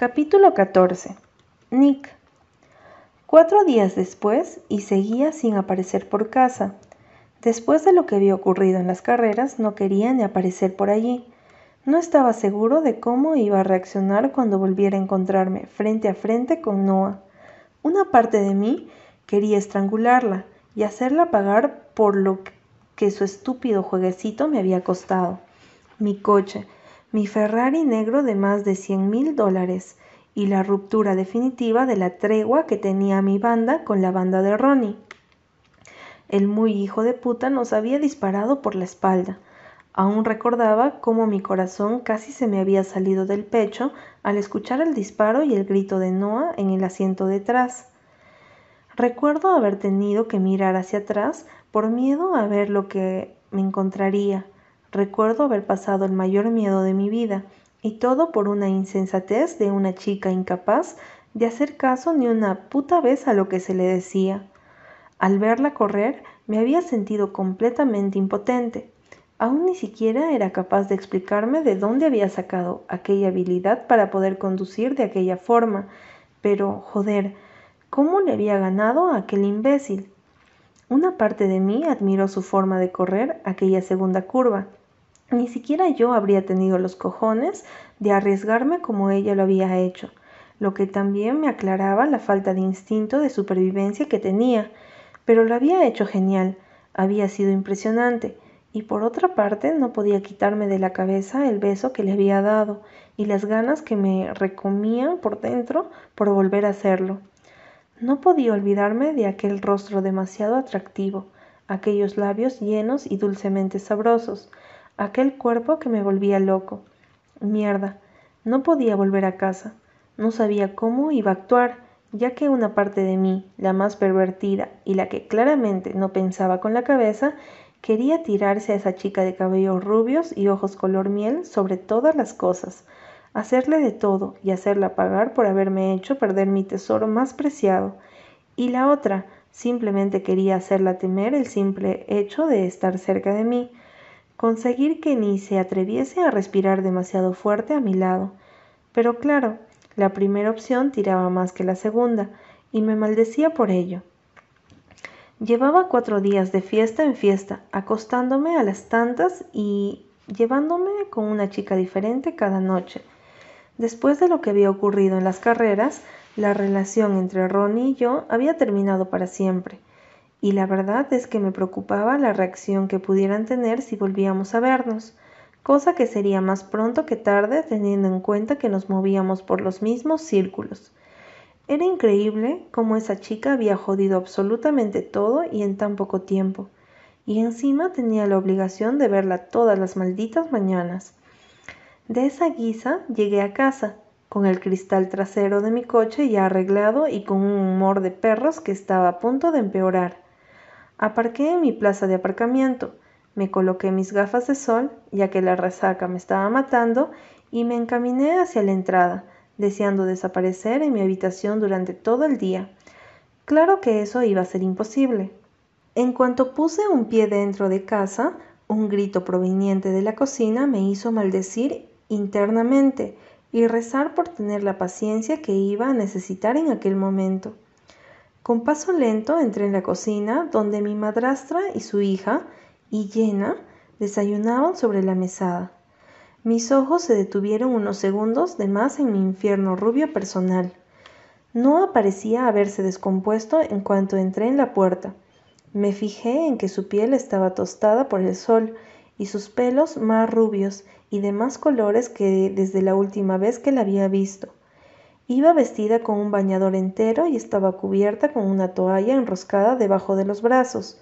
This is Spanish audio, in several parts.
Capítulo 14. Nick. Cuatro días después y seguía sin aparecer por casa. Después de lo que había ocurrido en las carreras, no quería ni aparecer por allí. No estaba seguro de cómo iba a reaccionar cuando volviera a encontrarme frente a frente con Noah. Una parte de mí quería estrangularla y hacerla pagar por lo que su estúpido jueguecito me había costado. Mi coche, mi Ferrari negro de más de cien mil dólares y la ruptura definitiva de la tregua que tenía mi banda con la banda de Ronnie. El muy hijo de puta nos había disparado por la espalda. Aún recordaba cómo mi corazón casi se me había salido del pecho al escuchar el disparo y el grito de Noah en el asiento detrás. Recuerdo haber tenido que mirar hacia atrás por miedo a ver lo que me encontraría Recuerdo haber pasado el mayor miedo de mi vida, y todo por una insensatez de una chica incapaz de hacer caso ni una puta vez a lo que se le decía. Al verla correr me había sentido completamente impotente. Aún ni siquiera era capaz de explicarme de dónde había sacado aquella habilidad para poder conducir de aquella forma, pero, joder, ¿cómo le había ganado a aquel imbécil? Una parte de mí admiró su forma de correr aquella segunda curva, ni siquiera yo habría tenido los cojones de arriesgarme como ella lo había hecho, lo que también me aclaraba la falta de instinto de supervivencia que tenía, pero lo había hecho genial, había sido impresionante, y por otra parte no podía quitarme de la cabeza el beso que le había dado y las ganas que me recomían por dentro por volver a hacerlo. No podía olvidarme de aquel rostro demasiado atractivo, aquellos labios llenos y dulcemente sabrosos, aquel cuerpo que me volvía loco. Mierda, no podía volver a casa. No sabía cómo iba a actuar, ya que una parte de mí, la más pervertida y la que claramente no pensaba con la cabeza, quería tirarse a esa chica de cabellos rubios y ojos color miel sobre todas las cosas, hacerle de todo y hacerla pagar por haberme hecho perder mi tesoro más preciado. Y la otra, simplemente quería hacerla temer el simple hecho de estar cerca de mí, conseguir que ni se atreviese a respirar demasiado fuerte a mi lado. Pero claro, la primera opción tiraba más que la segunda, y me maldecía por ello. Llevaba cuatro días de fiesta en fiesta, acostándome a las tantas y llevándome con una chica diferente cada noche. Después de lo que había ocurrido en las carreras, la relación entre Ronnie y yo había terminado para siempre y la verdad es que me preocupaba la reacción que pudieran tener si volvíamos a vernos, cosa que sería más pronto que tarde teniendo en cuenta que nos movíamos por los mismos círculos. Era increíble cómo esa chica había jodido absolutamente todo y en tan poco tiempo, y encima tenía la obligación de verla todas las malditas mañanas. De esa guisa llegué a casa, con el cristal trasero de mi coche ya arreglado y con un humor de perros que estaba a punto de empeorar. Aparqué en mi plaza de aparcamiento, me coloqué mis gafas de sol, ya que la resaca me estaba matando, y me encaminé hacia la entrada, deseando desaparecer en mi habitación durante todo el día. Claro que eso iba a ser imposible. En cuanto puse un pie dentro de casa, un grito proveniente de la cocina me hizo maldecir internamente y rezar por tener la paciencia que iba a necesitar en aquel momento. Con paso lento entré en la cocina, donde mi madrastra y su hija, y llena, desayunaban sobre la mesada. Mis ojos se detuvieron unos segundos de más en mi infierno rubio personal. No parecía haberse descompuesto en cuanto entré en la puerta. Me fijé en que su piel estaba tostada por el sol y sus pelos más rubios y de más colores que desde la última vez que la había visto. Iba vestida con un bañador entero y estaba cubierta con una toalla enroscada debajo de los brazos.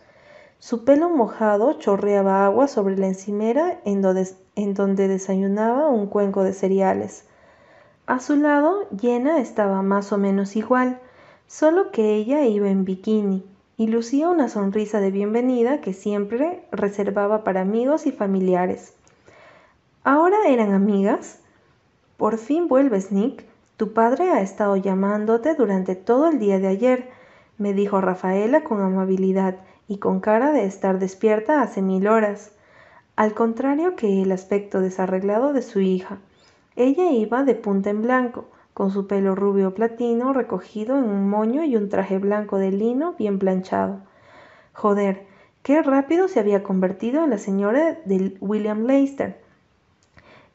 Su pelo mojado chorreaba agua sobre la encimera en donde, desayunaba un cuenco de cereales. A su lado, Llena estaba más o menos igual, solo que ella iba en bikini y lucía una sonrisa de bienvenida que siempre reservaba para amigos y familiares. ¿Ahora eran amigas? Por fin vuelves, Nick, tu padre ha estado llamándote durante todo el día de ayer, me dijo Rafaela con amabilidad y con cara de estar despierta hace mil horas, al contrario que el aspecto desarreglado de su hija. Ella iba de punta en blanco, con su pelo rubio platino recogido en un moño y un traje blanco de lino bien planchado. Joder, qué rápido se había convertido en la señora de William Leicester.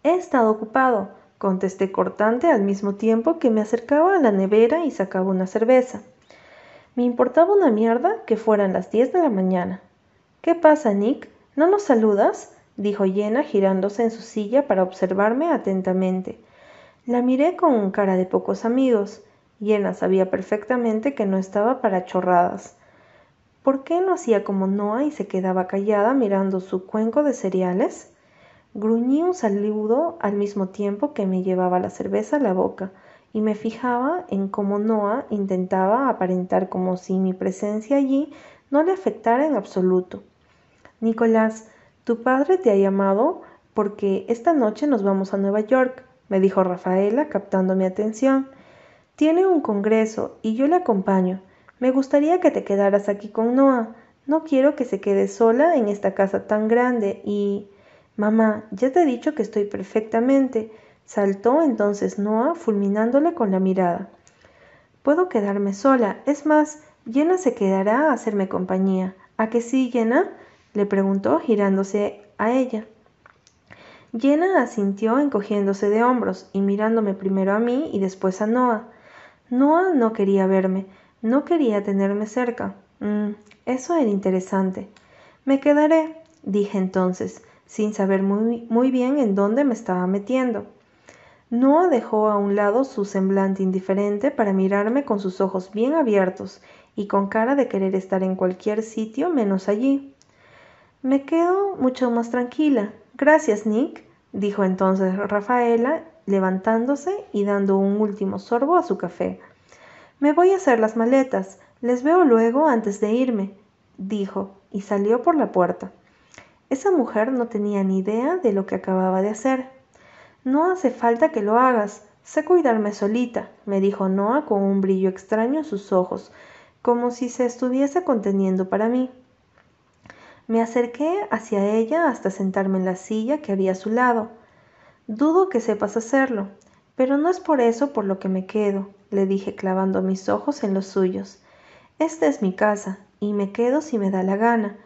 He estado ocupado, contesté cortante al mismo tiempo que me acercaba a la nevera y sacaba una cerveza. Me importaba una mierda que fueran las diez de la mañana. ¿Qué pasa, Nick? ¿No nos saludas? dijo Jenna girándose en su silla para observarme atentamente. La miré con cara de pocos amigos. Jenna sabía perfectamente que no estaba para chorradas. ¿Por qué no hacía como Noah y se quedaba callada mirando su cuenco de cereales? Gruñí un saludo al mismo tiempo que me llevaba la cerveza a la boca y me fijaba en cómo Noah intentaba aparentar como si mi presencia allí no le afectara en absoluto. Nicolás, tu padre te ha llamado porque esta noche nos vamos a Nueva York, me dijo Rafaela, captando mi atención. Tiene un congreso y yo le acompaño. Me gustaría que te quedaras aquí con Noah. No quiero que se quede sola en esta casa tan grande y... Mamá, ya te he dicho que estoy perfectamente. Saltó entonces Noah, fulminándole con la mirada. Puedo quedarme sola. Es más, Jenna se quedará a hacerme compañía. ¿A que sí, Jenna? le preguntó, girándose a ella. Jenna asintió encogiéndose de hombros y mirándome primero a mí y después a Noah. Noah no quería verme, no quería tenerme cerca. Mm, eso era interesante. Me quedaré, dije entonces sin saber muy, muy bien en dónde me estaba metiendo. Noah dejó a un lado su semblante indiferente para mirarme con sus ojos bien abiertos y con cara de querer estar en cualquier sitio menos allí. Me quedo mucho más tranquila. Gracias, Nick, dijo entonces Rafaela, levantándose y dando un último sorbo a su café. Me voy a hacer las maletas. Les veo luego antes de irme, dijo, y salió por la puerta. Esa mujer no tenía ni idea de lo que acababa de hacer. No hace falta que lo hagas. Sé cuidarme solita, me dijo Noah con un brillo extraño en sus ojos, como si se estuviese conteniendo para mí. Me acerqué hacia ella hasta sentarme en la silla que había a su lado. Dudo que sepas hacerlo, pero no es por eso por lo que me quedo, le dije clavando mis ojos en los suyos. Esta es mi casa, y me quedo si me da la gana,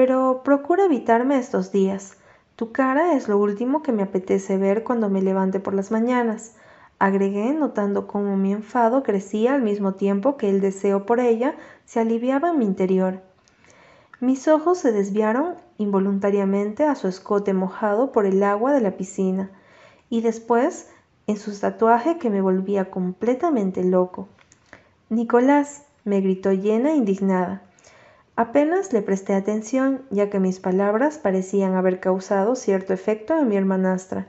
pero procura evitarme estos días. Tu cara es lo último que me apetece ver cuando me levante por las mañanas, agregué notando cómo mi enfado crecía al mismo tiempo que el deseo por ella se aliviaba en mi interior. Mis ojos se desviaron involuntariamente a su escote mojado por el agua de la piscina y después en su tatuaje que me volvía completamente loco. Nicolás, me gritó llena indignada. Apenas le presté atención, ya que mis palabras parecían haber causado cierto efecto en mi hermanastra.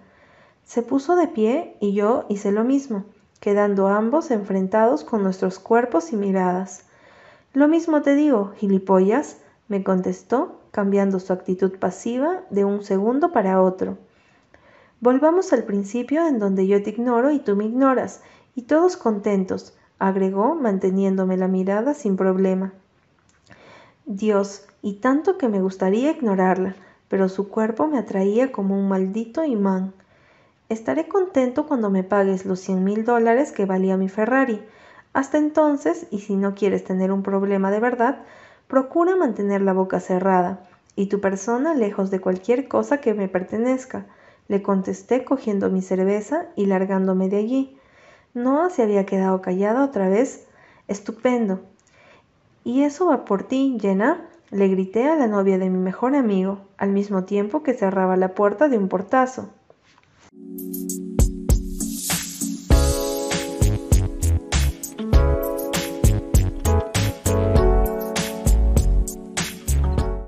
Se puso de pie y yo hice lo mismo, quedando ambos enfrentados con nuestros cuerpos y miradas. Lo mismo te digo, gilipollas, me contestó, cambiando su actitud pasiva de un segundo para otro. Volvamos al principio en donde yo te ignoro y tú me ignoras, y todos contentos, agregó, manteniéndome la mirada sin problema. Dios, y tanto que me gustaría ignorarla, pero su cuerpo me atraía como un maldito imán. Estaré contento cuando me pagues los cien mil dólares que valía mi Ferrari. Hasta entonces, y si no quieres tener un problema de verdad, procura mantener la boca cerrada y tu persona lejos de cualquier cosa que me pertenezca, le contesté cogiendo mi cerveza y largándome de allí. Noah se había quedado callada otra vez. Estupendo, y eso va por ti, Jenna, le grité a la novia de mi mejor amigo, al mismo tiempo que cerraba la puerta de un portazo.